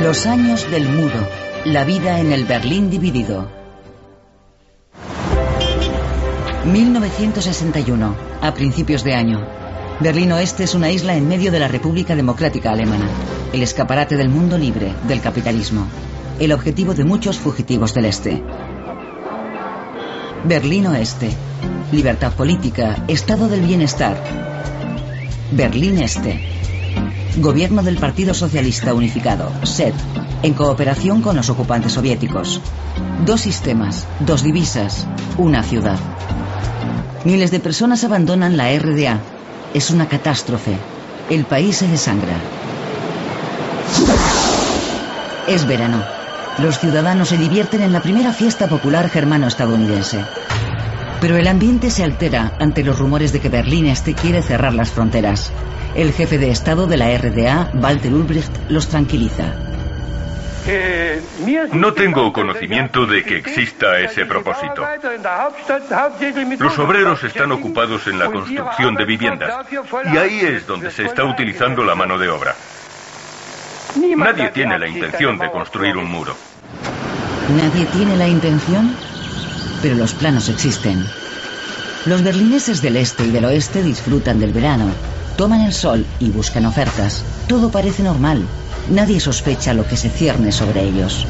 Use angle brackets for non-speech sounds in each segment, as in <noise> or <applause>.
Los años del muro. La vida en el Berlín dividido. 1961, a principios de año. Berlín Oeste es una isla en medio de la República Democrática Alemana, el escaparate del mundo libre, del capitalismo, el objetivo de muchos fugitivos del Este. Berlín Oeste, libertad política, estado del bienestar. Berlín Este, gobierno del Partido Socialista Unificado, SED, en cooperación con los ocupantes soviéticos. Dos sistemas, dos divisas, una ciudad. Miles de personas abandonan la RDA. Es una catástrofe. El país se desangra. Es verano. Los ciudadanos se divierten en la primera fiesta popular germano-estadounidense. Pero el ambiente se altera ante los rumores de que Berlín Este quiere cerrar las fronteras. El jefe de Estado de la RDA, Walter Ulbricht, los tranquiliza. No tengo conocimiento de que exista ese propósito. Los obreros están ocupados en la construcción de viviendas y ahí es donde se está utilizando la mano de obra. Nadie tiene la intención de construir un muro. ¿Nadie tiene la intención? Pero los planos existen. Los berlineses del este y del oeste disfrutan del verano, toman el sol y buscan ofertas. Todo parece normal. Nadie sospecha lo que se cierne sobre ellos.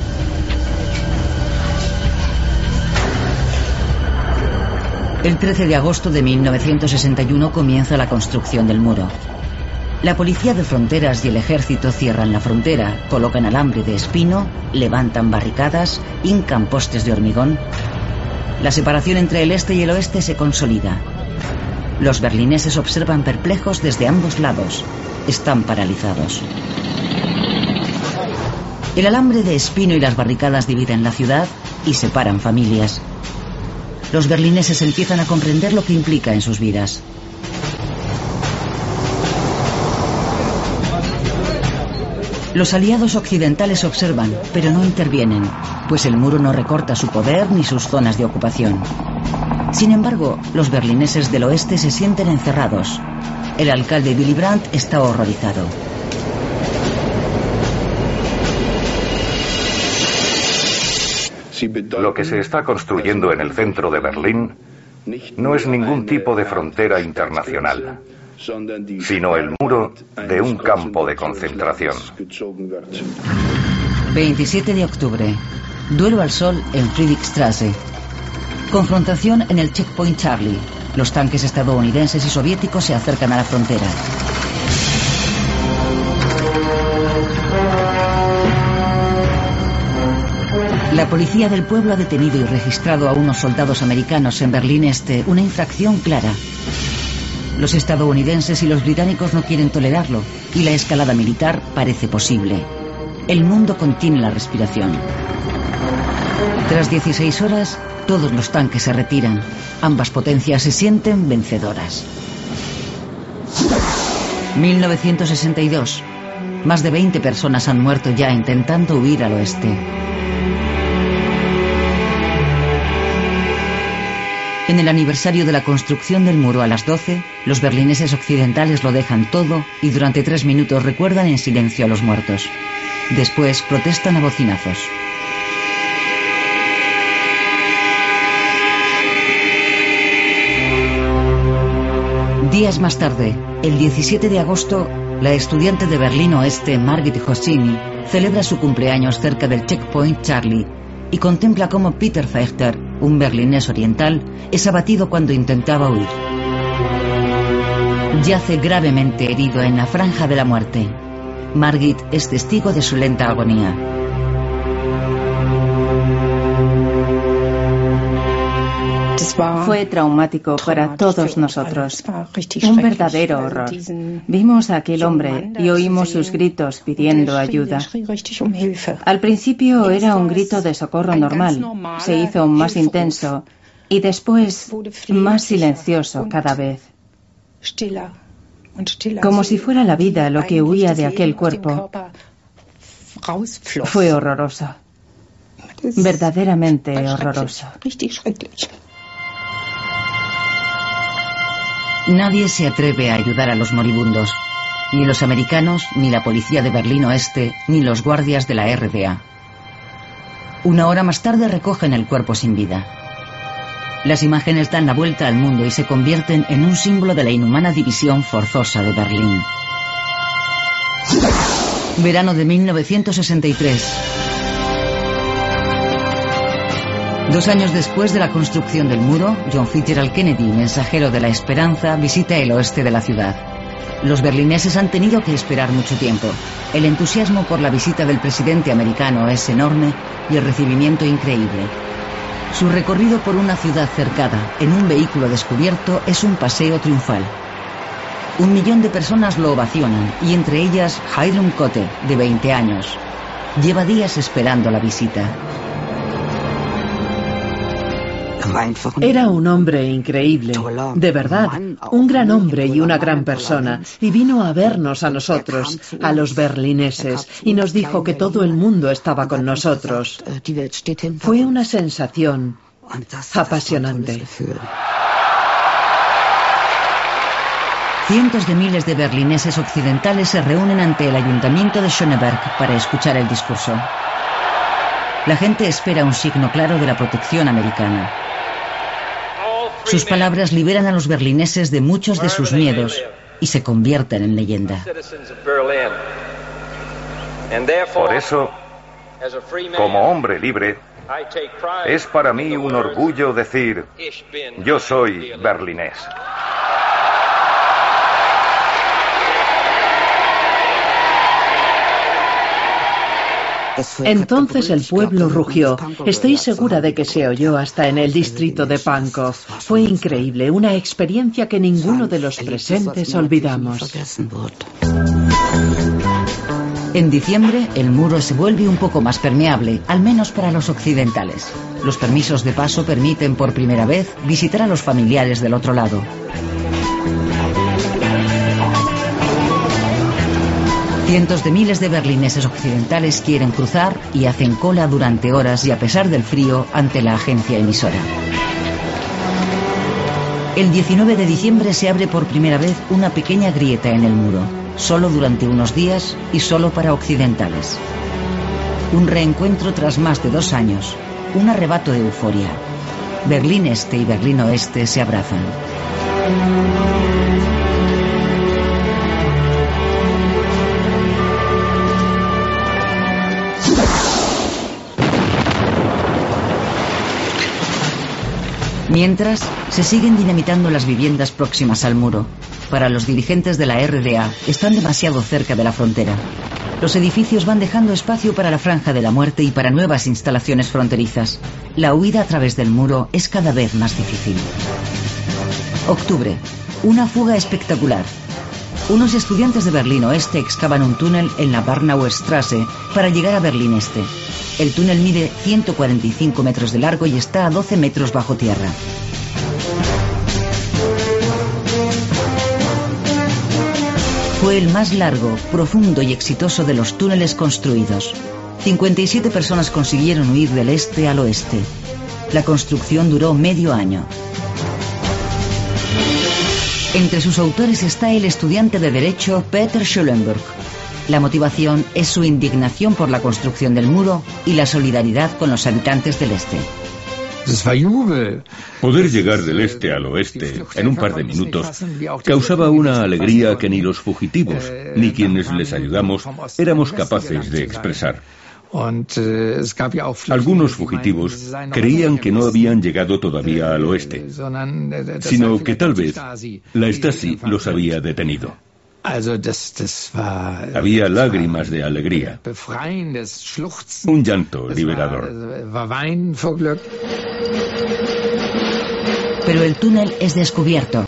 El 13 de agosto de 1961 comienza la construcción del muro. La policía de fronteras y el ejército cierran la frontera, colocan alambre de espino, levantan barricadas, hincan postes de hormigón. La separación entre el este y el oeste se consolida. Los berlineses observan perplejos desde ambos lados. Están paralizados. El alambre de espino y las barricadas dividen la ciudad y separan familias. Los berlineses empiezan a comprender lo que implica en sus vidas. Los aliados occidentales observan, pero no intervienen, pues el muro no recorta su poder ni sus zonas de ocupación. Sin embargo, los berlineses del oeste se sienten encerrados. El alcalde Willy Brandt está horrorizado. Lo que se está construyendo en el centro de Berlín no es ningún tipo de frontera internacional, sino el muro de un campo de concentración. 27 de octubre. Duelo al sol en Friedrichstraße. Confrontación en el checkpoint Charlie. Los tanques estadounidenses y soviéticos se acercan a la frontera. La policía del pueblo ha detenido y registrado a unos soldados americanos en Berlín Este, una infracción clara. Los estadounidenses y los británicos no quieren tolerarlo y la escalada militar parece posible. El mundo contiene la respiración. Tras 16 horas, todos los tanques se retiran. Ambas potencias se sienten vencedoras. 1962. Más de 20 personas han muerto ya intentando huir al oeste. En el aniversario de la construcción del muro a las 12, los berlineses occidentales lo dejan todo y durante tres minutos recuerdan en silencio a los muertos. Después protestan a bocinazos. Días más tarde, el 17 de agosto, la estudiante de Berlín Oeste, Margit Hossini, celebra su cumpleaños cerca del checkpoint Charlie y contempla cómo Peter Fechter, un berlinés oriental, es abatido cuando intentaba huir. Yace gravemente herido en la franja de la muerte. Margit es testigo de su lenta agonía. Fue traumático para todos nosotros. Un verdadero horror. Vimos a aquel hombre y oímos sus gritos pidiendo ayuda. Al principio era un grito de socorro normal. Se hizo más intenso y después más silencioso cada vez. Como si fuera la vida lo que huía de aquel cuerpo. Fue horroroso. Verdaderamente horroroso. Nadie se atreve a ayudar a los moribundos, ni los americanos, ni la policía de Berlín Oeste, ni los guardias de la RDA. Una hora más tarde recogen el cuerpo sin vida. Las imágenes dan la vuelta al mundo y se convierten en un símbolo de la inhumana división forzosa de Berlín. Verano de 1963. Dos años después de la construcción del muro, John Fitzgerald Kennedy, mensajero de la esperanza, visita el oeste de la ciudad. Los berlineses han tenido que esperar mucho tiempo. El entusiasmo por la visita del presidente americano es enorme y el recibimiento increíble. Su recorrido por una ciudad cercada en un vehículo descubierto es un paseo triunfal. Un millón de personas lo ovacionan y entre ellas Hiram Cote, de 20 años. Lleva días esperando la visita. Era un hombre increíble, de verdad, un gran hombre y una gran persona, y vino a vernos a nosotros, a los berlineses, y nos dijo que todo el mundo estaba con nosotros. Fue una sensación apasionante. Cientos de miles de berlineses occidentales se reúnen ante el ayuntamiento de Schöneberg para escuchar el discurso. La gente espera un signo claro de la protección americana. Sus palabras liberan a los berlineses de muchos de sus miedos y se convierten en leyenda. Por eso, como hombre libre, es para mí un orgullo decir, yo soy berlinés. Entonces el pueblo rugió. Estoy segura de que se oyó hasta en el distrito de Pankow. Fue increíble, una experiencia que ninguno de los presentes olvidamos. En diciembre, el muro se vuelve un poco más permeable, al menos para los occidentales. Los permisos de paso permiten por primera vez visitar a los familiares del otro lado. Cientos de miles de berlineses occidentales quieren cruzar y hacen cola durante horas y a pesar del frío ante la agencia emisora. El 19 de diciembre se abre por primera vez una pequeña grieta en el muro, solo durante unos días y solo para occidentales. Un reencuentro tras más de dos años, un arrebato de euforia. Berlín Este y Berlín Oeste se abrazan. Mientras, se siguen dinamitando las viviendas próximas al muro. Para los dirigentes de la RDA, están demasiado cerca de la frontera. Los edificios van dejando espacio para la franja de la muerte y para nuevas instalaciones fronterizas. La huida a través del muro es cada vez más difícil. Octubre. Una fuga espectacular. Unos estudiantes de Berlín Oeste excavan un túnel en la Barnauer Straße para llegar a Berlín Este. El túnel mide 145 metros de largo y está a 12 metros bajo tierra. Fue el más largo, profundo y exitoso de los túneles construidos. 57 personas consiguieron huir del este al oeste. La construcción duró medio año. Entre sus autores está el estudiante de Derecho Peter Schulenburg. La motivación es su indignación por la construcción del muro y la solidaridad con los habitantes del este. Poder llegar del este al oeste en un par de minutos causaba una alegría que ni los fugitivos ni quienes les ayudamos éramos capaces de expresar. Algunos fugitivos creían que no habían llegado todavía al oeste, sino que tal vez la Stasi los había detenido. Había lágrimas de alegría, un llanto liberador. Pero el túnel es descubierto.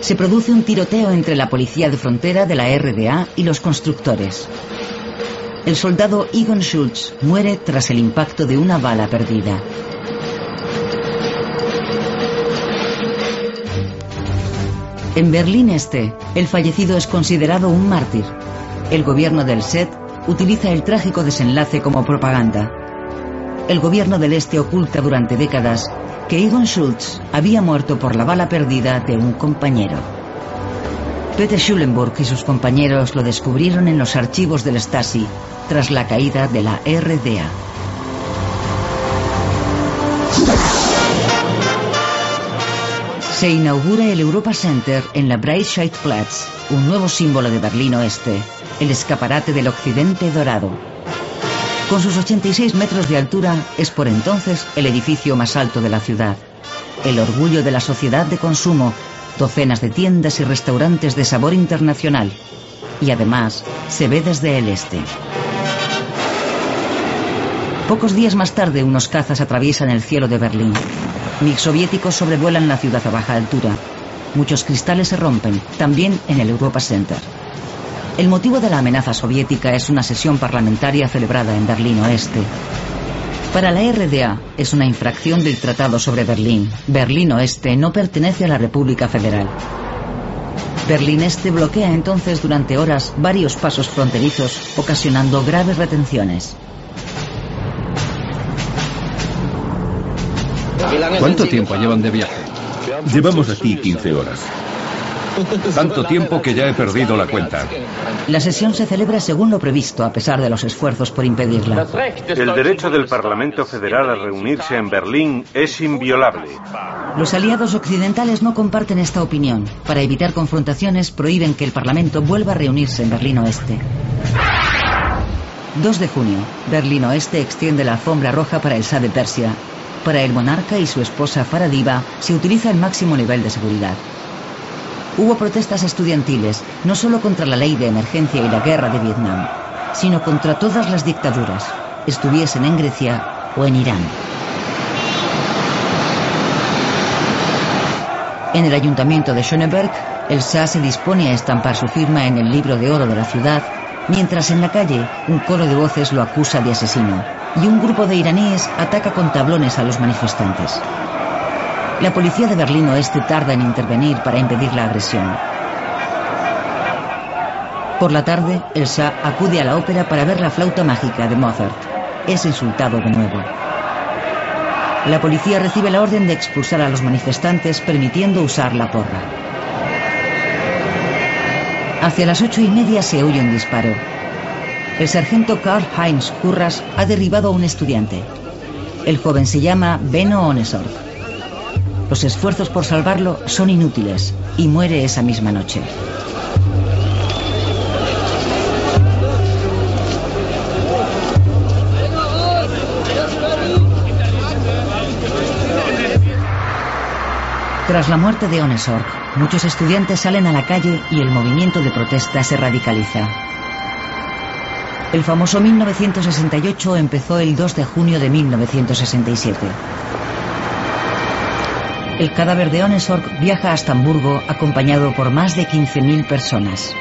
Se produce un tiroteo entre la policía de frontera de la RDA y los constructores. El soldado Egon Schultz muere tras el impacto de una bala perdida. En Berlín Este, el fallecido es considerado un mártir. El gobierno del SED utiliza el trágico desenlace como propaganda. El gobierno del Este oculta durante décadas que Egon Schultz había muerto por la bala perdida de un compañero. Peter Schulenburg y sus compañeros lo descubrieron en los archivos del Stasi tras la caída de la RDA. Se inaugura el Europa Center en la Breitscheidplatz, un nuevo símbolo de Berlín Oeste, el escaparate del occidente dorado. Con sus 86 metros de altura, es por entonces el edificio más alto de la ciudad. El orgullo de la sociedad de consumo, docenas de tiendas y restaurantes de sabor internacional. Y además, se ve desde el este. Pocos días más tarde, unos cazas atraviesan el cielo de Berlín. MiG soviéticos sobrevuelan la ciudad a baja altura. Muchos cristales se rompen, también en el Europa Center. El motivo de la amenaza soviética es una sesión parlamentaria celebrada en Berlín Oeste. Para la RDA es una infracción del Tratado sobre Berlín. Berlín Oeste no pertenece a la República Federal. Berlín Este bloquea entonces durante horas varios pasos fronterizos, ocasionando graves retenciones. ¿Cuánto tiempo llevan de viaje? Llevamos aquí 15 horas. Tanto tiempo que ya he perdido la cuenta. La sesión se celebra según lo previsto, a pesar de los esfuerzos por impedirla. El derecho del Parlamento Federal a reunirse en Berlín es inviolable. Los aliados occidentales no comparten esta opinión. Para evitar confrontaciones, prohíben que el Parlamento vuelva a reunirse en Berlín Oeste. 2 de junio. Berlín Oeste extiende la alfombra roja para el Shah de Persia. Para el monarca y su esposa Faradiva se utiliza el máximo nivel de seguridad. Hubo protestas estudiantiles, no solo contra la ley de emergencia y la guerra de Vietnam, sino contra todas las dictaduras, estuviesen en Grecia o en Irán. En el ayuntamiento de Schöneberg, el Shah se dispone a estampar su firma en el libro de oro de la ciudad, mientras en la calle un coro de voces lo acusa de asesino y un grupo de iraníes ataca con tablones a los manifestantes. La policía de Berlín Oeste tarda en intervenir para impedir la agresión. Por la tarde, el Shah acude a la ópera para ver la flauta mágica de Mozart. Es insultado de nuevo. La policía recibe la orden de expulsar a los manifestantes permitiendo usar la porra. Hacia las ocho y media se oye un disparo. El sargento Karl Heinz Curras ha derribado a un estudiante. El joven se llama Beno Onesorg. Los esfuerzos por salvarlo son inútiles y muere esa misma noche. Tras la muerte de Onesorg, muchos estudiantes salen a la calle y el movimiento de protesta se radicaliza. El famoso 1968 empezó el 2 de junio de 1967. El cadáver de Onesorg viaja hasta Hamburgo acompañado por más de 15.000 personas.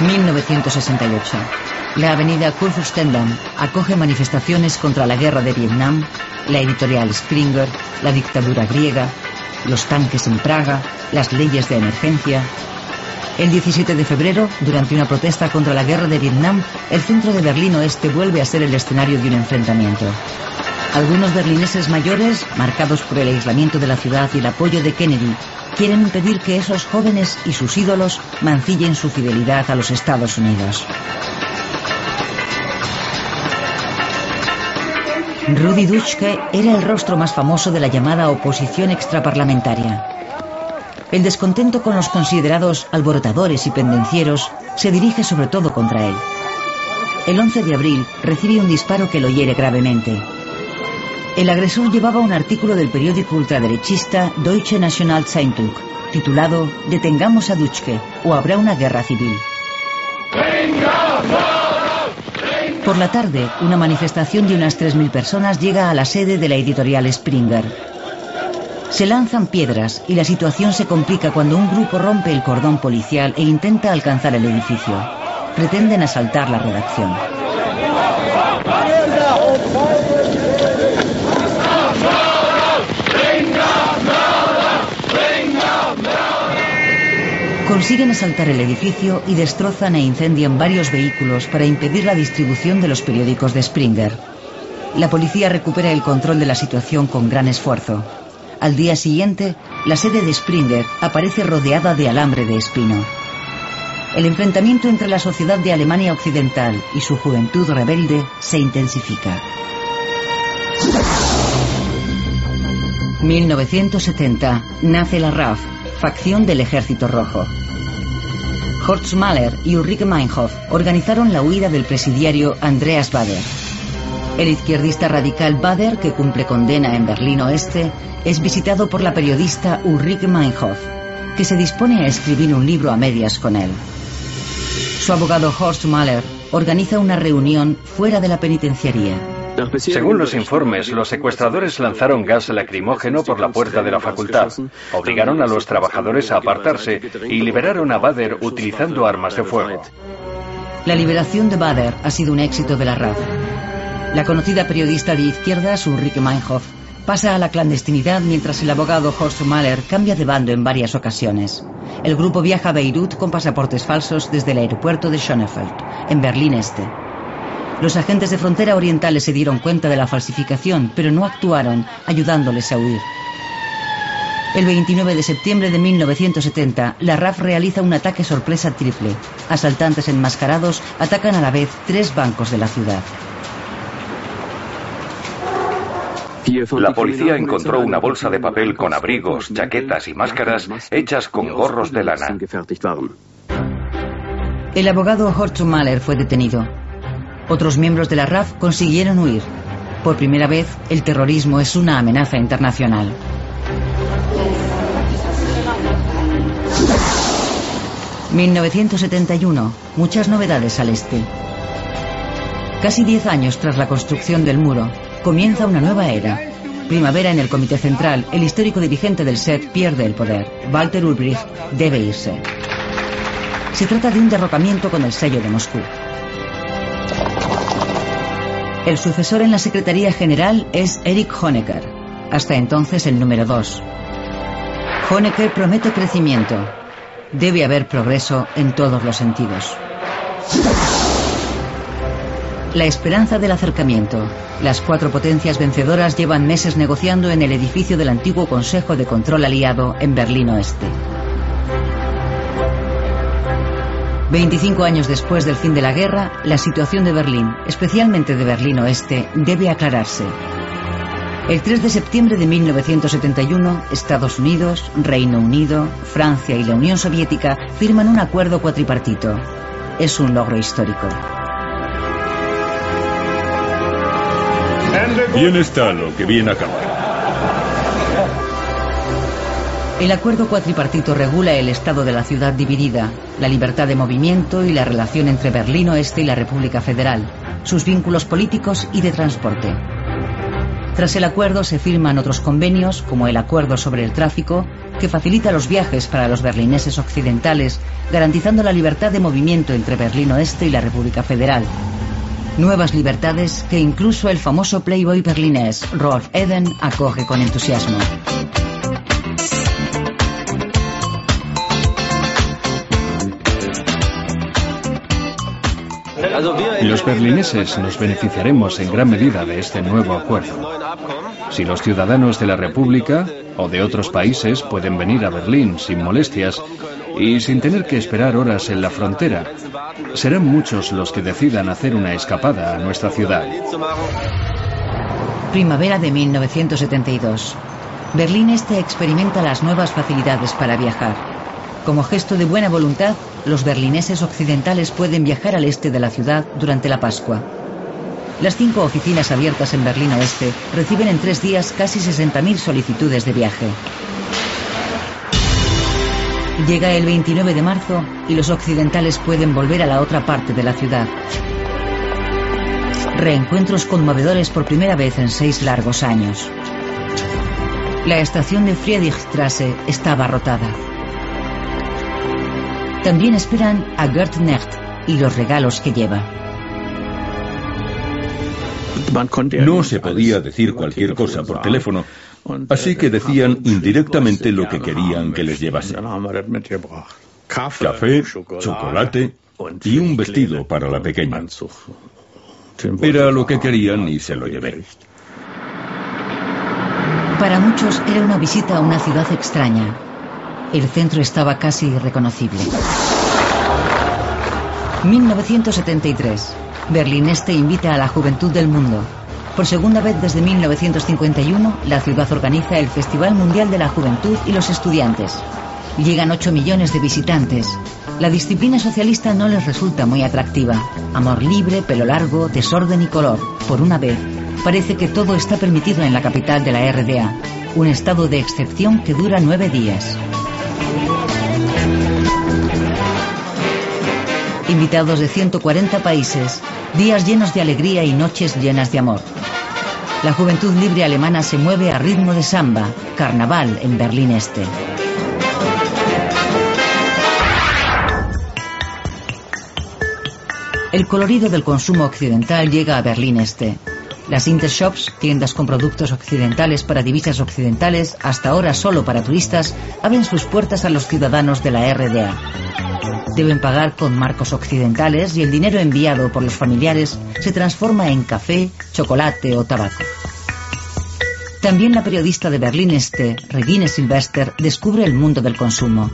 ...1968... La avenida Kurfürstendamm acoge manifestaciones contra la guerra de Vietnam, la editorial Springer, la dictadura griega, los tanques en Praga, las leyes de emergencia. El 17 de febrero, durante una protesta contra la guerra de Vietnam, el centro de Berlín Oeste vuelve a ser el escenario de un enfrentamiento. Algunos berlineses mayores, marcados por el aislamiento de la ciudad y el apoyo de Kennedy, quieren impedir que esos jóvenes y sus ídolos mancillen su fidelidad a los Estados Unidos. Rudi Dutschke era el rostro más famoso de la llamada oposición extraparlamentaria. El descontento con los considerados alborotadores y pendencieros se dirige sobre todo contra él. El 11 de abril recibe un disparo que lo hiere gravemente. El agresor llevaba un artículo del periódico ultraderechista Deutsche Nationalzeitung titulado Detengamos a Dutschke o habrá una guerra civil. Por la tarde, una manifestación de unas 3.000 personas llega a la sede de la editorial Springer. Se lanzan piedras y la situación se complica cuando un grupo rompe el cordón policial e intenta alcanzar el edificio. Pretenden asaltar la redacción. Consiguen asaltar el edificio y destrozan e incendian varios vehículos para impedir la distribución de los periódicos de Springer. La policía recupera el control de la situación con gran esfuerzo. Al día siguiente, la sede de Springer aparece rodeada de alambre de espino. El enfrentamiento entre la sociedad de Alemania Occidental y su juventud rebelde se intensifica. 1970 nace la RAF, facción del Ejército Rojo. Horst Mahler y Ulrike Meinhof organizaron la huida del presidiario Andreas Bader. El izquierdista radical Bader, que cumple condena en Berlín Oeste, es visitado por la periodista Ulrike Meinhof, que se dispone a escribir un libro a medias con él. Su abogado Horst Mahler organiza una reunión fuera de la penitenciaría. Según los informes, los secuestradores lanzaron gas lacrimógeno por la puerta de la facultad, obligaron a los trabajadores a apartarse y liberaron a Bader utilizando armas de fuego. La liberación de Bader ha sido un éxito de la RAF. La conocida periodista de izquierdas, Ulrike Meinhof, pasa a la clandestinidad mientras el abogado Horst Mahler cambia de bando en varias ocasiones. El grupo viaja a Beirut con pasaportes falsos desde el aeropuerto de Schönefeld, en Berlín Este. Los agentes de frontera orientales se dieron cuenta de la falsificación, pero no actuaron, ayudándoles a huir. El 29 de septiembre de 1970, la RAF realiza un ataque sorpresa triple. Asaltantes enmascarados atacan a la vez tres bancos de la ciudad. La policía encontró una bolsa de papel con abrigos, chaquetas y máscaras hechas con gorros de lana. El abogado Horst Mahler fue detenido. Otros miembros de la RAF consiguieron huir. Por primera vez, el terrorismo es una amenaza internacional. ...1971... Muchas novedades al este. Casi diez años tras la construcción del muro... ...comienza una nueva era. Primavera en el Comité Central... ...el histórico dirigente del SET pierde el poder. Walter Ulbricht debe irse. Se trata de un derrocamiento con el sello de Moscú. El sucesor en la Secretaría General es Eric Honecker, hasta entonces el número 2. Honecker promete crecimiento. Debe haber progreso en todos los sentidos. La esperanza del acercamiento. Las cuatro potencias vencedoras llevan meses negociando en el edificio del antiguo Consejo de Control Aliado en Berlín Oeste. 25 años después del fin de la guerra, la situación de Berlín, especialmente de Berlín Oeste, debe aclararse. El 3 de septiembre de 1971, Estados Unidos, Reino Unido, Francia y la Unión Soviética firman un acuerdo cuatripartito. Es un logro histórico. Bien está lo que bien acaba. El acuerdo cuatripartito regula el estado de la ciudad dividida, la libertad de movimiento y la relación entre Berlín Oeste y la República Federal, sus vínculos políticos y de transporte. Tras el acuerdo se firman otros convenios, como el Acuerdo sobre el Tráfico, que facilita los viajes para los berlineses occidentales, garantizando la libertad de movimiento entre Berlín Oeste y la República Federal. Nuevas libertades que incluso el famoso playboy berlinés Rolf Eden acoge con entusiasmo. Los berlineses nos beneficiaremos en gran medida de este nuevo acuerdo. Si los ciudadanos de la República o de otros países pueden venir a Berlín sin molestias y sin tener que esperar horas en la frontera, serán muchos los que decidan hacer una escapada a nuestra ciudad. Primavera de 1972. Berlín Este experimenta las nuevas facilidades para viajar. Como gesto de buena voluntad, los berlineses occidentales pueden viajar al este de la ciudad durante la Pascua. Las cinco oficinas abiertas en Berlín Oeste reciben en tres días casi 60.000 solicitudes de viaje. Llega el 29 de marzo y los occidentales pueden volver a la otra parte de la ciudad. Reencuentros conmovedores por primera vez en seis largos años. La estación de Friedrichstrasse está abarrotada. También esperan a Gert Necht y los regalos que lleva. No se podía decir cualquier cosa por teléfono, así que decían indirectamente lo que querían que les llevase. café, chocolate y un vestido para la pequeña. Era lo que querían y se lo llevé. Para muchos era una visita a una ciudad extraña. El centro estaba casi irreconocible. 1973. Berlín Este invita a la juventud del mundo. Por segunda vez desde 1951, la ciudad organiza el Festival Mundial de la Juventud y los Estudiantes. Llegan 8 millones de visitantes. La disciplina socialista no les resulta muy atractiva. Amor libre, pelo largo, desorden y color. Por una vez, parece que todo está permitido en la capital de la RDA. Un estado de excepción que dura nueve días. Invitados de 140 países, días llenos de alegría y noches llenas de amor. La juventud libre alemana se mueve a ritmo de samba, carnaval en Berlín Este. El colorido del consumo occidental llega a Berlín Este. Las Intershops, tiendas con productos occidentales para divisas occidentales, hasta ahora solo para turistas, abren sus puertas a los ciudadanos de la RDA. Deben pagar con marcos occidentales y el dinero enviado por los familiares se transforma en café, chocolate o tabaco. También la periodista de Berlín Este, Regine Silvester, descubre el mundo del consumo.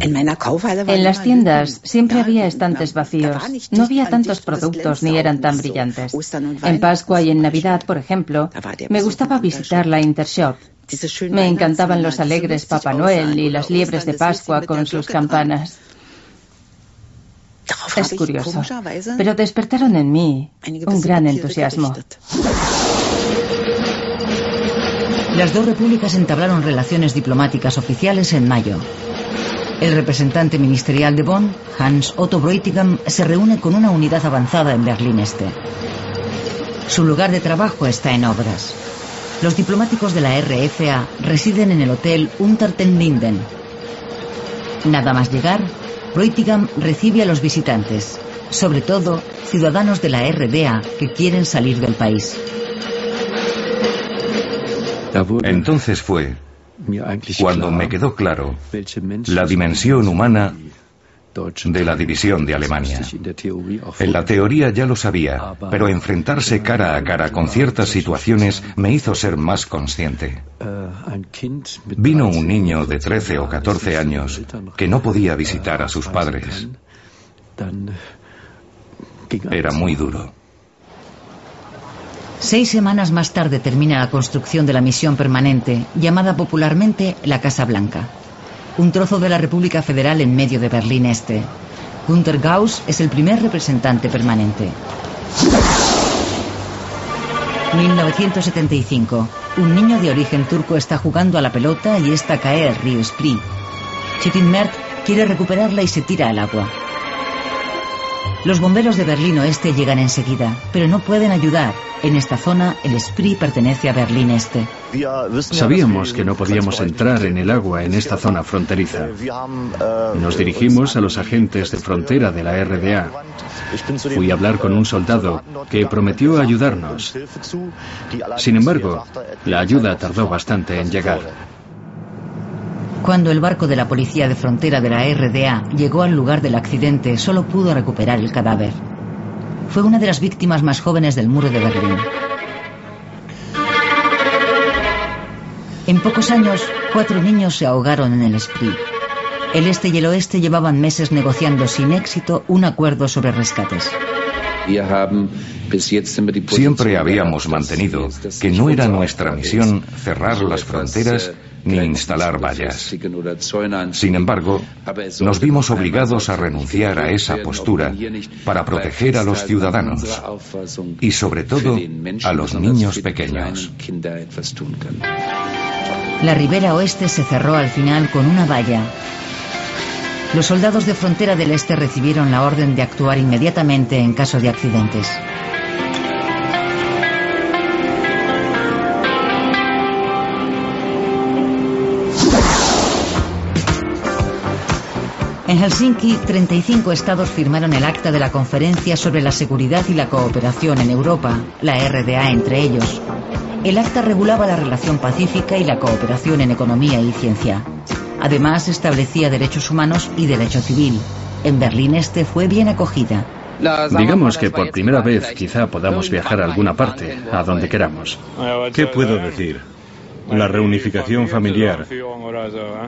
En las tiendas siempre había estantes vacíos. No había tantos productos ni eran tan brillantes. En Pascua y en Navidad, por ejemplo, me gustaba visitar la Intershop. Me encantaban los alegres Papá Noel y las liebres de Pascua con sus campanas. Es curioso, pero despertaron en mí un gran entusiasmo. Las dos repúblicas entablaron relaciones diplomáticas oficiales en mayo. El representante ministerial de Bonn, Hans Otto Bräutigam, se reúne con una unidad avanzada en Berlín Este. Su lugar de trabajo está en obras. Los diplomáticos de la RFA residen en el hotel Unterten Nada más llegar, Bräutigam recibe a los visitantes, sobre todo ciudadanos de la RDA que quieren salir del país. Entonces fue cuando me quedó claro la dimensión humana de la división de Alemania. En la teoría ya lo sabía, pero enfrentarse cara a cara con ciertas situaciones me hizo ser más consciente. Vino un niño de 13 o 14 años que no podía visitar a sus padres. Era muy duro. Seis semanas más tarde termina la construcción de la misión permanente, llamada popularmente la Casa Blanca. Un trozo de la República Federal en medio de Berlín Este. Günter Gauss es el primer representante permanente. 1975. Un niño de origen turco está jugando a la pelota y esta cae al río Spree. Chitin Mert quiere recuperarla y se tira al agua. Los bomberos de Berlín Oeste llegan enseguida, pero no pueden ayudar. En esta zona, el Spree pertenece a Berlín Este. Sabíamos que no podíamos entrar en el agua en esta zona fronteriza. Nos dirigimos a los agentes de frontera de la RDA. Fui a hablar con un soldado que prometió ayudarnos. Sin embargo, la ayuda tardó bastante en llegar. Cuando el barco de la policía de frontera de la RDA llegó al lugar del accidente, solo pudo recuperar el cadáver. Fue una de las víctimas más jóvenes del muro de Berlín. En pocos años, cuatro niños se ahogaron en el Spree. El este y el oeste llevaban meses negociando sin éxito un acuerdo sobre rescates. Siempre habíamos mantenido que no era nuestra misión cerrar las fronteras ni instalar vallas. Sin embargo, nos vimos obligados a renunciar a esa postura para proteger a los ciudadanos y sobre todo a los niños pequeños. La ribera oeste se cerró al final con una valla. Los soldados de frontera del este recibieron la orden de actuar inmediatamente en caso de accidentes. En Helsinki, 35 estados firmaron el acta de la Conferencia sobre la Seguridad y la Cooperación en Europa, la RDA entre ellos. El acta regulaba la relación pacífica y la cooperación en economía y ciencia. Además, establecía derechos humanos y derecho civil. En Berlín Este fue bien acogida. Digamos que por primera vez quizá podamos viajar a alguna parte, a donde queramos. ¿Qué puedo decir? La reunificación familiar.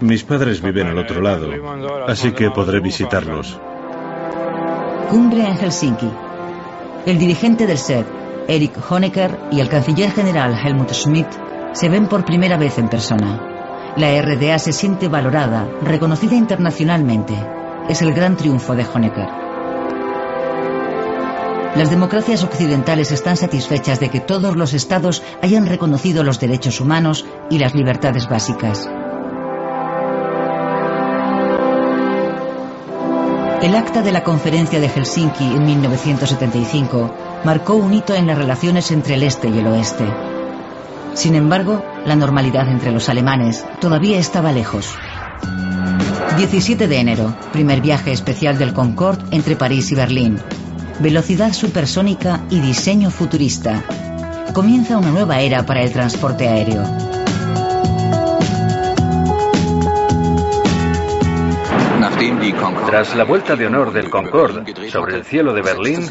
Mis padres viven al otro lado, así que podré visitarlos. Cumbre en Helsinki. El dirigente del SED, Eric Honecker, y el canciller general Helmut Schmidt se ven por primera vez en persona. La RDA se siente valorada, reconocida internacionalmente. Es el gran triunfo de Honecker. Las democracias occidentales están satisfechas de que todos los estados hayan reconocido los derechos humanos y las libertades básicas. El acta de la Conferencia de Helsinki en 1975 marcó un hito en las relaciones entre el este y el oeste. Sin embargo, la normalidad entre los alemanes todavía estaba lejos. 17 de enero, primer viaje especial del Concorde entre París y Berlín, velocidad supersónica y diseño futurista. Comienza una nueva era para el transporte aéreo. Tras la vuelta de honor del Concorde sobre el cielo de Berlín,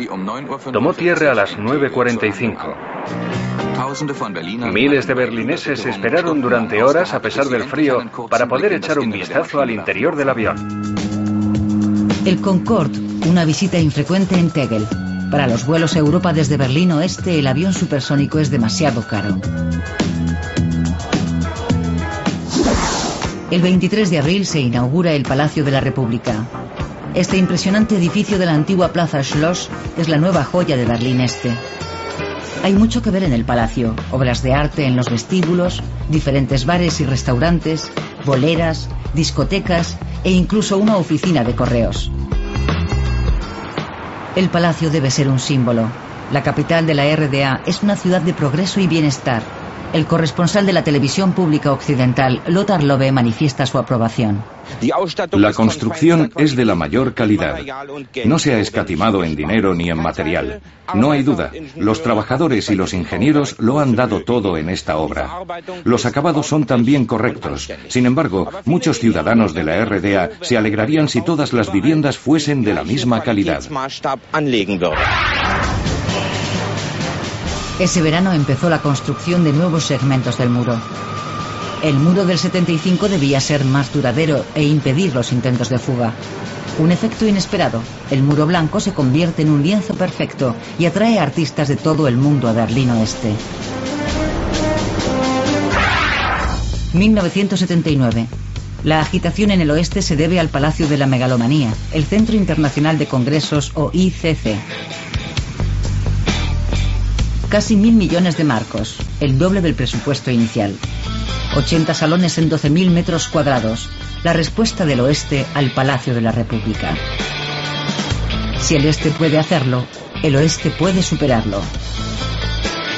tomó tierra a las 9.45. Miles de berlineses esperaron durante horas a pesar del frío para poder echar un vistazo al interior del avión. El Concorde una visita infrecuente en Tegel. Para los vuelos Europa desde Berlín Oeste, el avión supersónico es demasiado caro. El 23 de abril se inaugura el Palacio de la República. Este impresionante edificio de la antigua Plaza Schloss es la nueva joya de Berlín Este. Hay mucho que ver en el palacio, obras de arte en los vestíbulos, diferentes bares y restaurantes, boleras, discotecas e incluso una oficina de correos. El palacio debe ser un símbolo. La capital de la RDA es una ciudad de progreso y bienestar. El corresponsal de la televisión pública occidental, Lothar Lobe, manifiesta su aprobación. La construcción es de la mayor calidad. No se ha escatimado en dinero ni en material. No hay duda, los trabajadores y los ingenieros lo han dado todo en esta obra. Los acabados son también correctos. Sin embargo, muchos ciudadanos de la RDA se alegrarían si todas las viviendas fuesen de la misma calidad. Ese verano empezó la construcción de nuevos segmentos del muro. El muro del 75 debía ser más duradero e impedir los intentos de fuga. Un efecto inesperado. El muro blanco se convierte en un lienzo perfecto y atrae artistas de todo el mundo a Berlín Oeste. 1979. La agitación en el oeste se debe al Palacio de la Megalomanía, el Centro Internacional de Congresos o ICC. Casi mil millones de marcos, el doble del presupuesto inicial. 80 salones en 12.000 metros cuadrados. La respuesta del oeste al Palacio de la República. Si el este puede hacerlo, el oeste puede superarlo.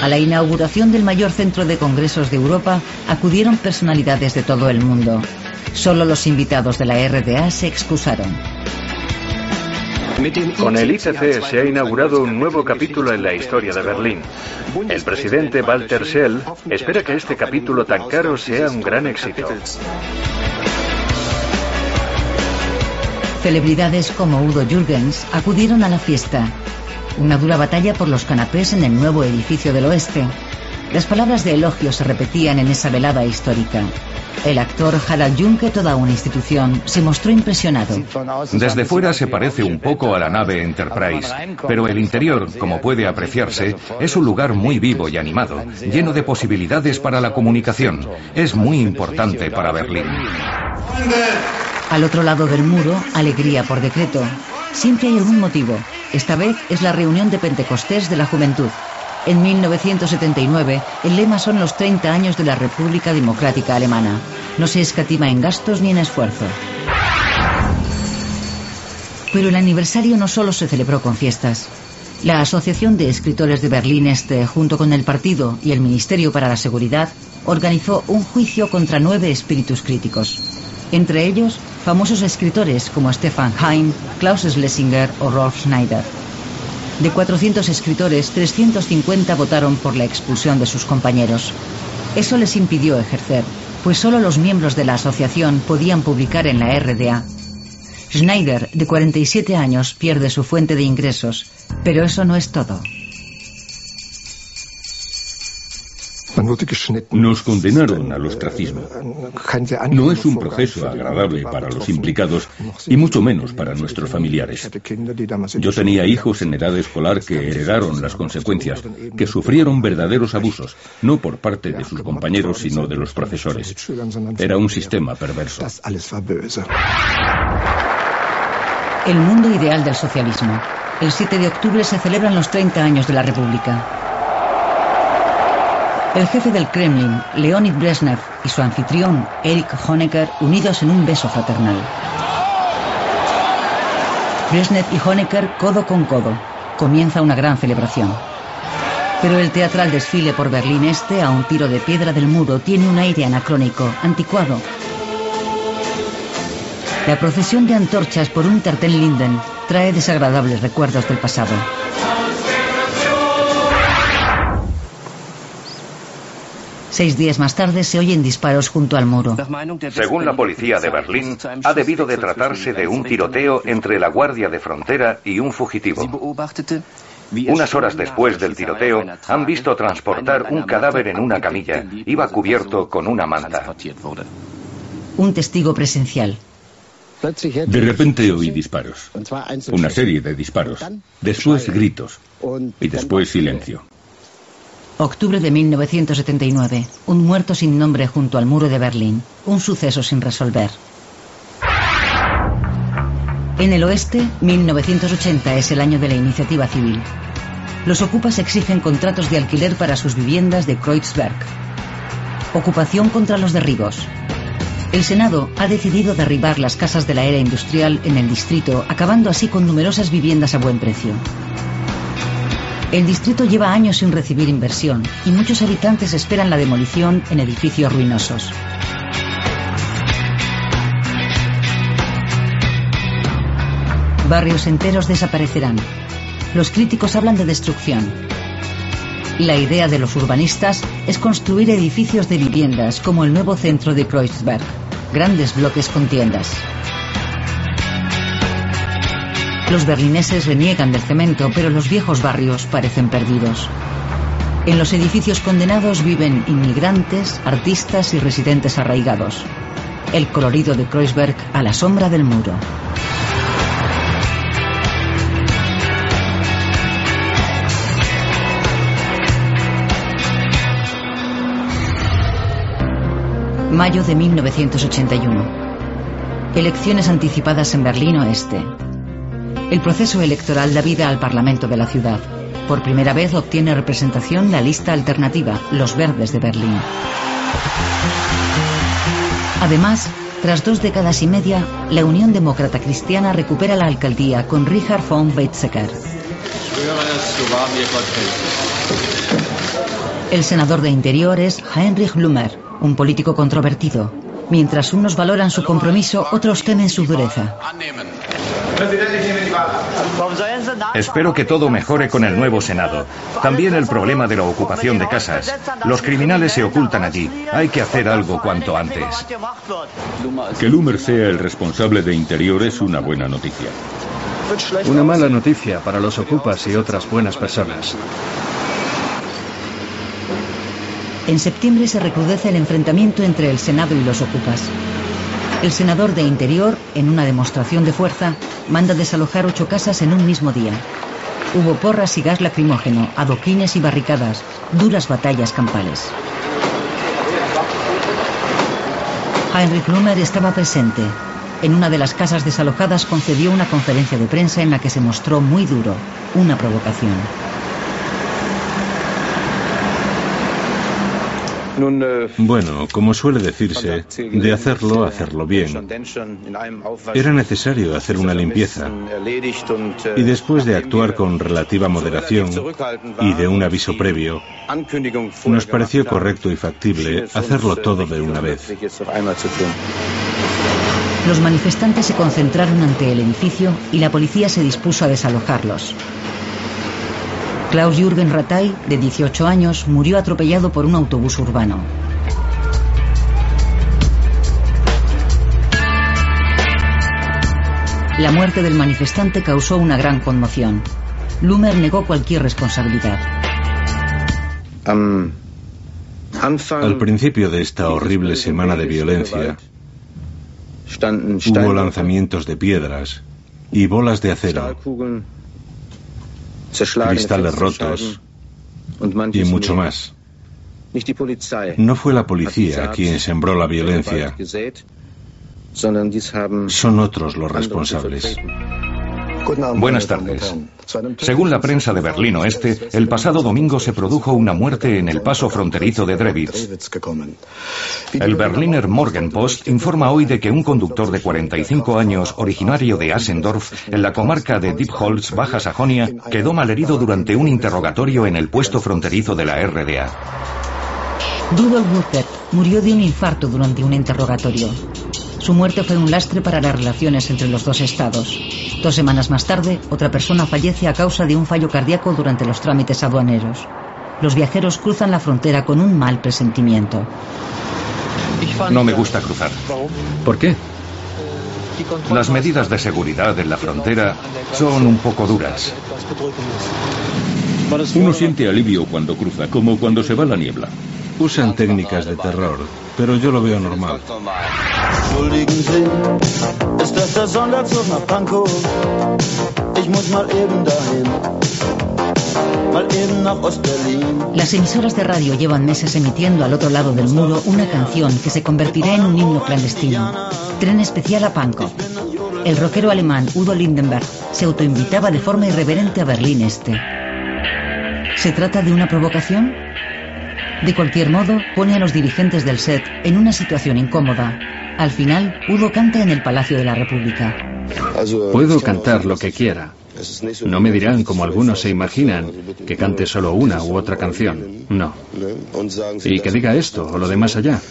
A la inauguración del mayor centro de congresos de Europa acudieron personalidades de todo el mundo. Solo los invitados de la RDA se excusaron. Con el ICC se ha inaugurado un nuevo capítulo en la historia de Berlín. El presidente Walter Schell espera que este capítulo tan caro sea un gran éxito. Celebridades como Udo Jürgens acudieron a la fiesta. Una dura batalla por los canapés en el nuevo edificio del oeste. Las palabras de elogio se repetían en esa velada histórica. El actor Harald Junke, toda una institución, se mostró impresionado. Desde fuera se parece un poco a la nave Enterprise, pero el interior, como puede apreciarse, es un lugar muy vivo y animado, lleno de posibilidades para la comunicación. Es muy importante para Berlín. Al otro lado del muro, alegría por decreto. Siempre hay algún motivo. Esta vez es la reunión de Pentecostés de la juventud. En 1979, el lema son los 30 años de la República Democrática Alemana. No se escatima en gastos ni en esfuerzo. Pero el aniversario no solo se celebró con fiestas. La Asociación de Escritores de Berlín Este, junto con el partido y el Ministerio para la Seguridad, organizó un juicio contra nueve espíritus críticos. Entre ellos, famosos escritores como Stefan Heim, Klaus Schlesinger o Rolf Schneider. De 400 escritores, 350 votaron por la expulsión de sus compañeros. Eso les impidió ejercer. pues solo los miembros de la asociación podían publicar en la RDA. Schneider, de 47 años, pierde su fuente de ingresos, pero eso no es todo. Nos condenaron al ostracismo. No es un proceso agradable para los implicados y mucho menos para nuestros familiares. Yo tenía hijos en edad escolar que heredaron las consecuencias, que sufrieron verdaderos abusos, no por parte de sus compañeros, sino de los profesores. Era un sistema perverso. El mundo ideal del socialismo. El 7 de octubre se celebran los 30 años de la República. El jefe del Kremlin, Leonid Brezhnev, y su anfitrión, Erich Honecker, unidos en un beso fraternal. Brezhnev y Honecker codo con codo. Comienza una gran celebración. Pero el teatral desfile por Berlín Este a un tiro de piedra del muro tiene un aire anacrónico, anticuado. La procesión de antorchas por un Linden trae desagradables recuerdos del pasado. Seis días más tarde se oyen disparos junto al muro. Según la policía de Berlín, ha debido de tratarse de un tiroteo entre la Guardia de Frontera y un fugitivo. Unas horas después del tiroteo, han visto transportar un cadáver en una camilla. Iba cubierto con una manta. Un testigo presencial. De repente oí disparos. Una serie de disparos. Después gritos. Y después silencio. Octubre de 1979. Un muerto sin nombre junto al muro de Berlín. Un suceso sin resolver. En el oeste, 1980 es el año de la iniciativa civil. Los ocupas exigen contratos de alquiler para sus viviendas de Kreuzberg. Ocupación contra los derribos. El Senado ha decidido derribar las casas de la era industrial en el distrito, acabando así con numerosas viviendas a buen precio. El distrito lleva años sin recibir inversión y muchos habitantes esperan la demolición en edificios ruinosos. Barrios enteros desaparecerán. Los críticos hablan de destrucción. La idea de los urbanistas es construir edificios de viviendas como el nuevo centro de Kreuzberg, grandes bloques con tiendas. Los berlineses reniegan del cemento, pero los viejos barrios parecen perdidos. En los edificios condenados viven inmigrantes, artistas y residentes arraigados. El colorido de Kreuzberg a la sombra del muro. Mayo de 1981. Elecciones anticipadas en Berlín Oeste. El proceso electoral da vida al Parlamento de la ciudad. Por primera vez obtiene representación la lista alternativa, Los Verdes de Berlín. Además, tras dos décadas y media, la Unión Demócrata Cristiana recupera la alcaldía con Richard von Weizsäcker. El senador de Interior es Heinrich Blumer, un político controvertido. Mientras unos valoran su compromiso, otros temen su dureza. Espero que todo mejore con el nuevo Senado. También el problema de la ocupación de casas. Los criminales se ocultan allí. Hay que hacer algo cuanto antes. Que Lumer sea el responsable de Interior es una buena noticia. Una mala noticia para los ocupas y otras buenas personas. En septiembre se recrudece el enfrentamiento entre el Senado y los ocupas. El senador de Interior, en una demostración de fuerza, manda desalojar ocho casas en un mismo día. Hubo porras y gas lacrimógeno, adoquines y barricadas, duras batallas campales. Heinrich Blumer estaba presente. En una de las casas desalojadas concedió una conferencia de prensa en la que se mostró muy duro, una provocación. Bueno, como suele decirse, de hacerlo, hacerlo bien. Era necesario hacer una limpieza. Y después de actuar con relativa moderación y de un aviso previo, nos pareció correcto y factible hacerlo todo de una vez. Los manifestantes se concentraron ante el edificio y la policía se dispuso a desalojarlos. Klaus Jürgen Ratay, de 18 años, murió atropellado por un autobús urbano. La muerte del manifestante causó una gran conmoción. Lumer negó cualquier responsabilidad. Al principio de esta horrible semana de violencia, hubo lanzamientos de piedras y bolas de acero cristales rotos y mucho más. No fue la policía quien sembró la violencia, son otros los responsables. Buenas tardes. Según la prensa de Berlín Oeste, el pasado domingo se produjo una muerte en el paso fronterizo de Drewitz. El Berliner Morgenpost informa hoy de que un conductor de 45 años, originario de Asendorf, en la comarca de Diepholz, Baja Sajonia, quedó malherido durante un interrogatorio en el puesto fronterizo de la RDA. Rudolf Mutter murió de un infarto durante un interrogatorio. Su muerte fue un lastre para las relaciones entre los dos estados. Dos semanas más tarde, otra persona fallece a causa de un fallo cardíaco durante los trámites aduaneros. Los viajeros cruzan la frontera con un mal presentimiento. No me gusta cruzar. ¿Por qué? Las medidas de seguridad en la frontera son un poco duras. Uno siente alivio cuando cruza, como cuando se va la niebla. Usan técnicas de terror, pero yo lo veo normal. Las emisoras de radio llevan meses emitiendo al otro lado del muro una canción que se convertirá en un himno clandestino. Tren especial a Pankow. El rockero alemán Udo Lindenberg se autoinvitaba de forma irreverente a Berlín Este. ¿Se trata de una provocación? De cualquier modo, pone a los dirigentes del set en una situación incómoda. Al final, Udo canta en el Palacio de la República. Puedo cantar lo que quiera. No me dirán, como algunos se imaginan, que cante solo una u otra canción. No. Y que diga esto o lo de más allá.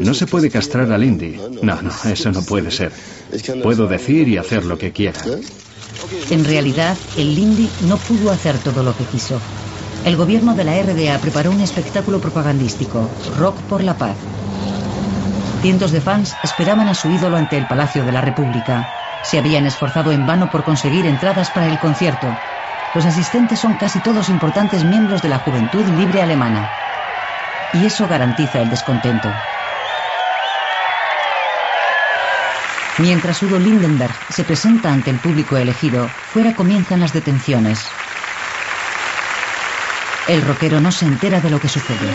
No se puede castrar al indie. No, no, eso no puede ser. Puedo decir y hacer lo que quiera. En realidad, el Lindy no pudo hacer todo lo que quiso. El gobierno de la RDA preparó un espectáculo propagandístico, Rock por la Paz. Cientos de fans esperaban a su ídolo ante el Palacio de la República. Se habían esforzado en vano por conseguir entradas para el concierto. Los asistentes son casi todos importantes miembros de la juventud libre alemana. Y eso garantiza el descontento. Mientras Udo Lindenberg se presenta ante el público elegido, fuera comienzan las detenciones. El rockero no se entera de lo que sucede.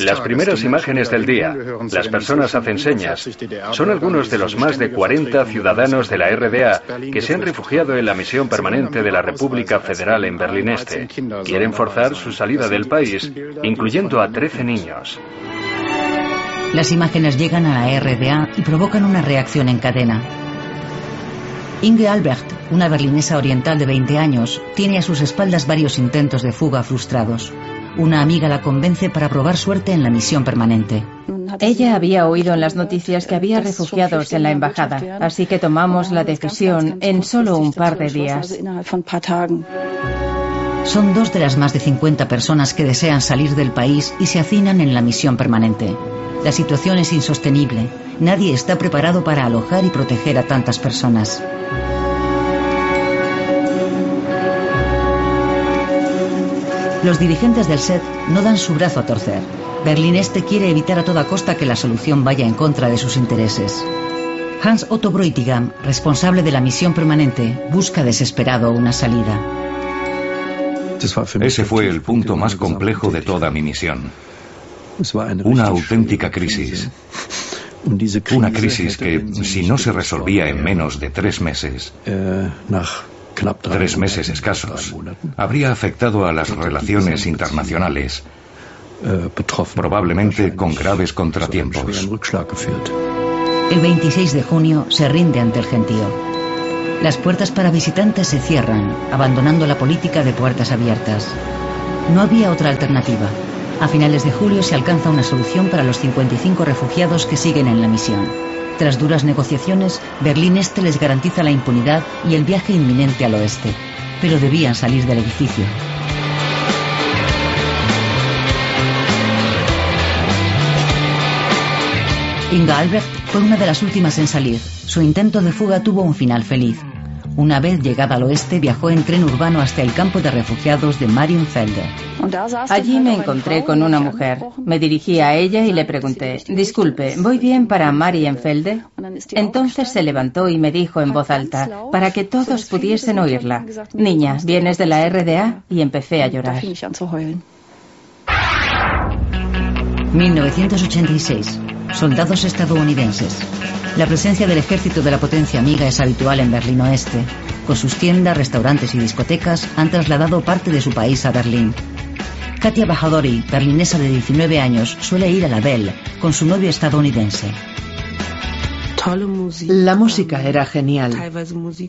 Las primeras imágenes del día, las personas hacen señas, son algunos de los más de 40 ciudadanos de la RDA que se han refugiado en la misión permanente de la República Federal en Berlín Este. Quieren forzar su salida del país, incluyendo a 13 niños. Las imágenes llegan a la RDA y provocan una reacción en cadena. Inge Albrecht, una berlinesa oriental de 20 años, tiene a sus espaldas varios intentos de fuga frustrados. Una amiga la convence para probar suerte en la misión permanente. Ella había oído en las noticias que había refugiados en la embajada, así que tomamos la decisión en solo un par de días. Son dos de las más de 50 personas que desean salir del país y se hacinan en la misión permanente. La situación es insostenible. Nadie está preparado para alojar y proteger a tantas personas. Los dirigentes del SET no dan su brazo a torcer. Berlín Este quiere evitar a toda costa que la solución vaya en contra de sus intereses. Hans Otto Bräutigam, responsable de la misión permanente, busca desesperado una salida. Ese fue el punto más complejo de toda mi misión. Una auténtica crisis. Una crisis que, si no se resolvía en menos de tres meses, tres meses escasos, habría afectado a las relaciones internacionales probablemente con graves contratiempos. El 26 de junio se rinde ante el gentío. Las puertas para visitantes se cierran, abandonando la política de puertas abiertas. No había otra alternativa. A finales de julio se alcanza una solución para los 55 refugiados que siguen en la misión. Tras duras negociaciones, Berlín Este les garantiza la impunidad y el viaje inminente al oeste. Pero debían salir del edificio. Inga Albrecht fue una de las últimas en salir. Su intento de fuga tuvo un final feliz. Una vez llegada al oeste, viajó en tren urbano hasta el campo de refugiados de Marienfelde. Allí me encontré con una mujer. Me dirigí a ella y le pregunté, disculpe, ¿voy bien para Marienfelde? Entonces se levantó y me dijo en voz alta, para que todos pudiesen oírla, niña, ¿vienes de la RDA? Y empecé a llorar. 1986 soldados estadounidenses. La presencia del ejército de la potencia amiga es habitual en Berlín Oeste. Con sus tiendas, restaurantes y discotecas han trasladado parte de su país a Berlín. Katia Bajadori, berlinesa de 19 años, suele ir a la Belle con su novio estadounidense. La música era genial,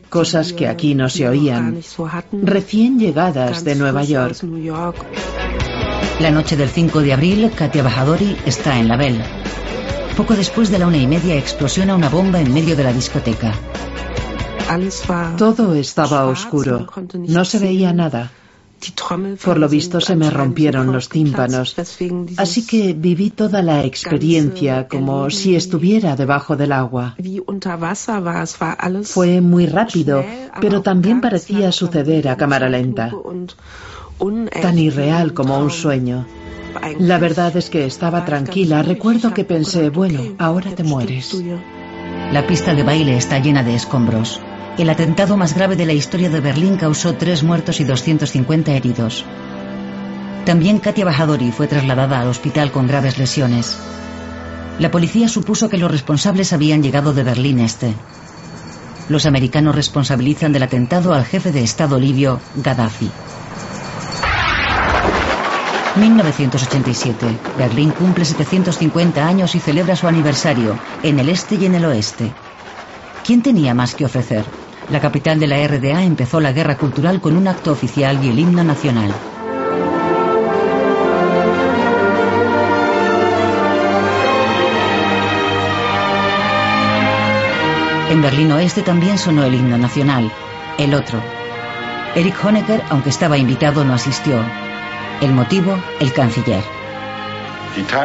cosas que aquí no se oían, recién llegadas de Nueva York. La noche del 5 de abril, Katia Bajadori está en la Belle. Poco después de la una y media explosiona una bomba en medio de la discoteca. Todo estaba oscuro. No se veía nada. Por lo visto se me rompieron los tímpanos, así que viví toda la experiencia como si estuviera debajo del agua. Fue muy rápido, pero también parecía suceder a cámara lenta, tan irreal como un sueño. La verdad es que estaba tranquila. Recuerdo que pensé, bueno, ahora te mueres. La pista de baile está llena de escombros. El atentado más grave de la historia de Berlín causó tres muertos y 250 heridos. También Katia Bajadori fue trasladada al hospital con graves lesiones. La policía supuso que los responsables habían llegado de Berlín Este. Los americanos responsabilizan del atentado al jefe de Estado libio, Gaddafi. 1987. Berlín cumple 750 años y celebra su aniversario, en el este y en el oeste. ¿Quién tenía más que ofrecer? La capital de la RDA empezó la guerra cultural con un acto oficial y el himno nacional. En Berlín Oeste también sonó el himno nacional, el otro. Erich Honecker, aunque estaba invitado, no asistió. El motivo, el canciller.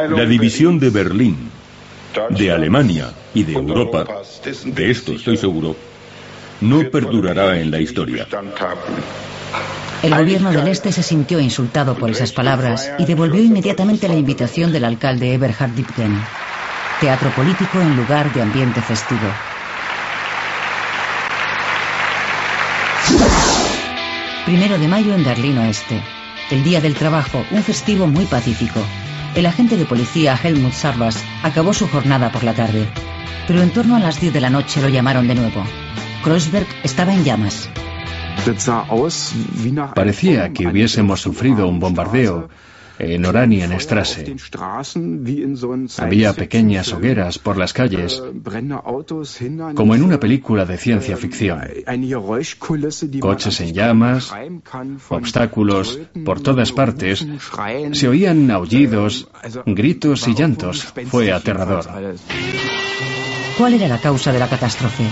La división de Berlín, de Alemania y de Europa, de esto estoy seguro, no perdurará en la historia. El gobierno del Este se sintió insultado por esas palabras y devolvió inmediatamente la invitación del alcalde Eberhard Diepgen. Teatro político en lugar de ambiente festivo. Primero de mayo en Berlín Oeste el Día del Trabajo, un festivo muy pacífico. El agente de policía Helmut Sarvas acabó su jornada por la tarde, pero en torno a las 10 de la noche lo llamaron de nuevo. Kreuzberg estaba en llamas. Parecía que hubiésemos sufrido un bombardeo en Oranienstrasse. Había pequeñas hogueras por las calles, como en una película de ciencia ficción. Coches en llamas, obstáculos por todas partes. Se oían aullidos, gritos y llantos. Fue aterrador. ¿Cuál era la causa de la catástrofe?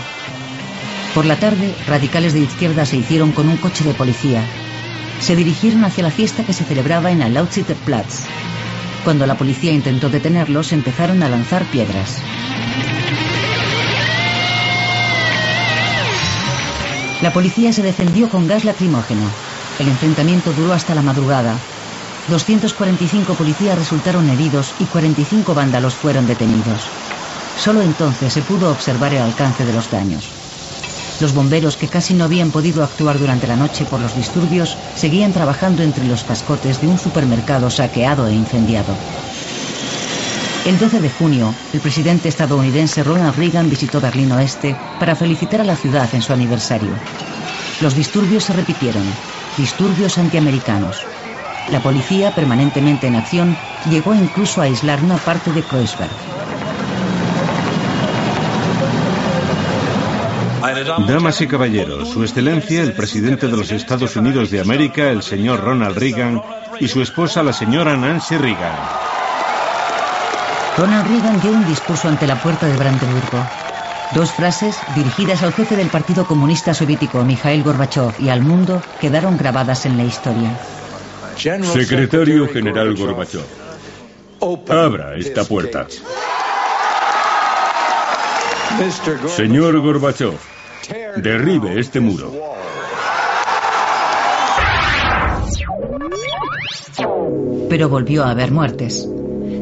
Por la tarde, radicales de izquierda se hicieron con un coche de policía se dirigieron hacia la fiesta que se celebraba en el Lausitzer Platz. Cuando la policía intentó detenerlos, empezaron a lanzar piedras. La policía se defendió con gas lacrimógeno. El enfrentamiento duró hasta la madrugada. 245 policías resultaron heridos y 45 vándalos fueron detenidos. Solo entonces se pudo observar el alcance de los daños. Los bomberos, que casi no habían podido actuar durante la noche por los disturbios, seguían trabajando entre los cascotes de un supermercado saqueado e incendiado. El 12 de junio, el presidente estadounidense Ronald Reagan visitó Berlín Oeste para felicitar a la ciudad en su aniversario. Los disturbios se repitieron, disturbios antiamericanos. La policía, permanentemente en acción, llegó incluso a aislar una parte de Kreuzberg. Damas y caballeros, Su Excelencia, el presidente de los Estados Unidos de América, el señor Ronald Reagan, y su esposa, la señora Nancy Reagan. Ronald Reagan dio un discurso ante la puerta de Brandenburgo. Dos frases, dirigidas al jefe del Partido Comunista Soviético, Mikhail Gorbachev, y al mundo, quedaron grabadas en la historia. Secretario General Gorbachev, abra esta puerta. Señor Gorbachev, derribe este muro. Pero volvió a haber muertes.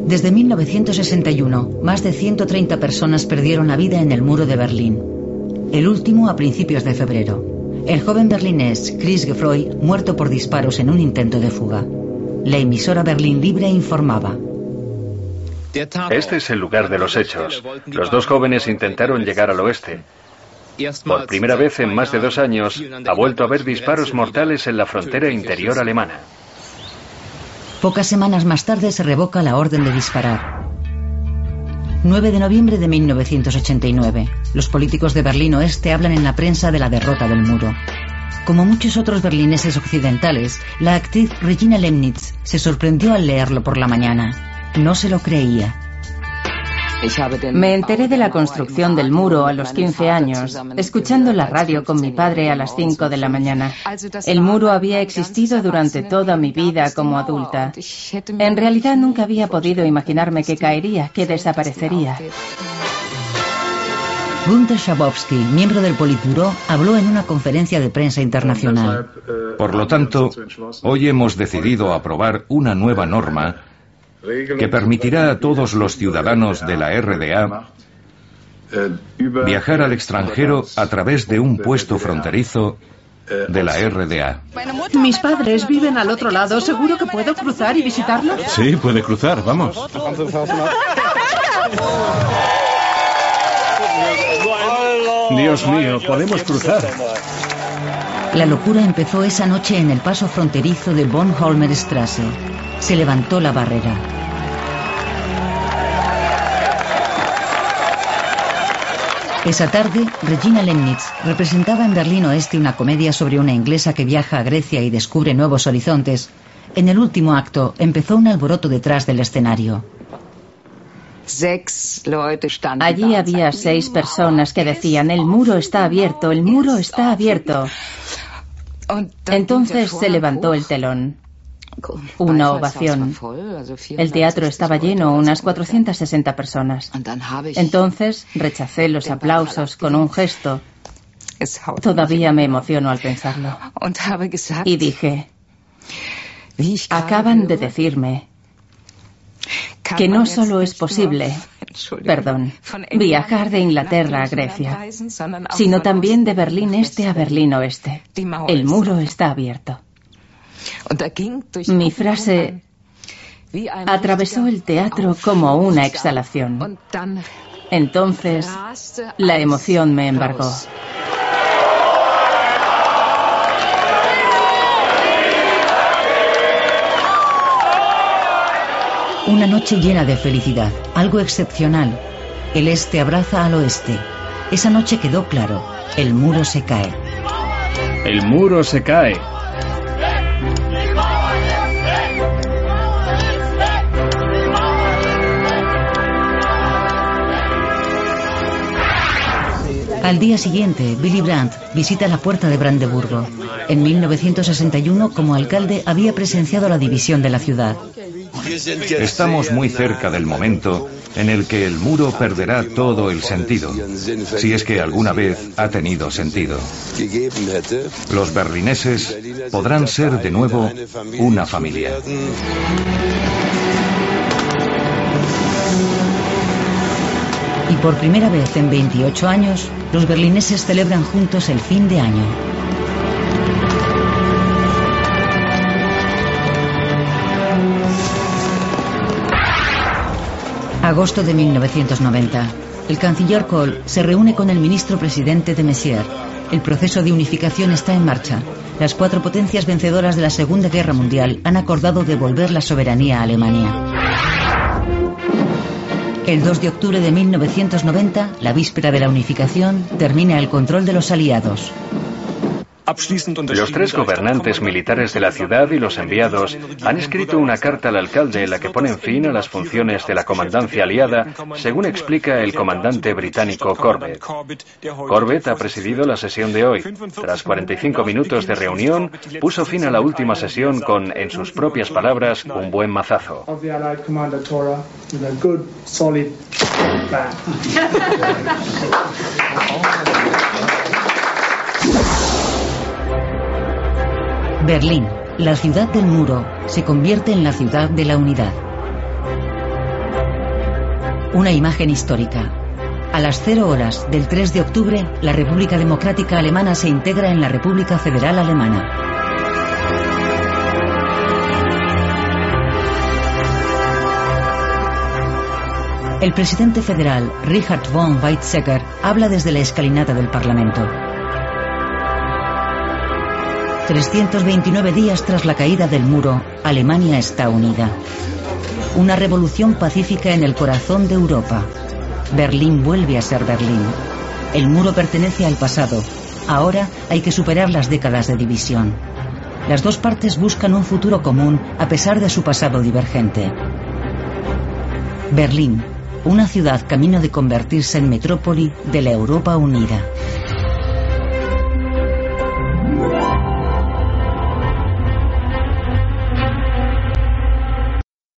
Desde 1961, más de 130 personas perdieron la vida en el muro de Berlín. El último a principios de febrero. El joven berlinés Chris Gefroy muerto por disparos en un intento de fuga. La emisora Berlín Libre informaba. Este es el lugar de los hechos. Los dos jóvenes intentaron llegar al oeste. Por primera vez en más de dos años, ha vuelto a haber disparos mortales en la frontera interior alemana. Pocas semanas más tarde se revoca la orden de disparar. 9 de noviembre de 1989. Los políticos de Berlín Oeste hablan en la prensa de la derrota del muro. Como muchos otros berlineses occidentales, la actriz Regina Lemnitz se sorprendió al leerlo por la mañana. No se lo creía. Me enteré de la construcción del muro a los 15 años, escuchando la radio con mi padre a las 5 de la mañana. El muro había existido durante toda mi vida como adulta. En realidad nunca había podido imaginarme que caería, que desaparecería. Gunther Schabowski, miembro del Politburo, habló en una conferencia de prensa internacional. Por lo tanto, hoy hemos decidido aprobar una nueva norma que permitirá a todos los ciudadanos de la RDA viajar al extranjero a través de un puesto fronterizo de la RDA. Mis padres viven al otro lado. ¿Seguro que puedo cruzar y visitarlos? Sí, puede cruzar. Vamos. Dios mío, podemos cruzar. La locura empezó esa noche en el paso fronterizo de Bonholmer Strasse. Se levantó la barrera. Esa tarde, Regina Lemnitz representaba en Berlín Oeste una comedia sobre una inglesa que viaja a Grecia y descubre nuevos horizontes. En el último acto empezó un alboroto detrás del escenario. Allí había seis personas que decían, el muro está abierto, el muro está abierto. Entonces se levantó el telón. Una ovación. El teatro estaba lleno, unas 460 personas. Entonces rechacé los aplausos con un gesto. Todavía me emociono al pensarlo. Y dije, acaban de decirme que no solo es posible, perdón, viajar de Inglaterra a Grecia, sino también de Berlín Este a Berlín Oeste. El muro está abierto. Mi frase atravesó el teatro como una exhalación. Entonces, la emoción me embargó. Una noche llena de felicidad, algo excepcional. El este abraza al oeste. Esa noche quedó claro, el muro se cae. El muro se cae. Al día siguiente, Billy Brandt visita la puerta de Brandeburgo. En 1961, como alcalde, había presenciado la división de la ciudad. Estamos muy cerca del momento en el que el muro perderá todo el sentido, si es que alguna vez ha tenido sentido. Los berlineses podrán ser de nuevo una familia. Por primera vez en 28 años, los berlineses celebran juntos el fin de año. Agosto de 1990. El canciller Kohl se reúne con el ministro presidente de Messier. El proceso de unificación está en marcha. Las cuatro potencias vencedoras de la Segunda Guerra Mundial han acordado devolver la soberanía a Alemania. El 2 de octubre de 1990, la víspera de la unificación, termina el control de los aliados. Los tres gobernantes militares de la ciudad y los enviados han escrito una carta al alcalde en la que ponen fin a las funciones de la comandancia aliada, según explica el comandante británico Corbett. Corbett ha presidido la sesión de hoy. Tras 45 minutos de reunión, puso fin a la última sesión con, en sus propias palabras, un buen mazazo. <laughs> Berlín, la ciudad del muro, se convierte en la ciudad de la unidad. Una imagen histórica. A las cero horas del 3 de octubre, la República Democrática Alemana se integra en la República Federal Alemana. El presidente federal, Richard von Weizsäcker, habla desde la escalinata del Parlamento. 329 días tras la caída del muro, Alemania está unida. Una revolución pacífica en el corazón de Europa. Berlín vuelve a ser Berlín. El muro pertenece al pasado. Ahora hay que superar las décadas de división. Las dos partes buscan un futuro común a pesar de su pasado divergente. Berlín, una ciudad camino de convertirse en metrópoli de la Europa unida.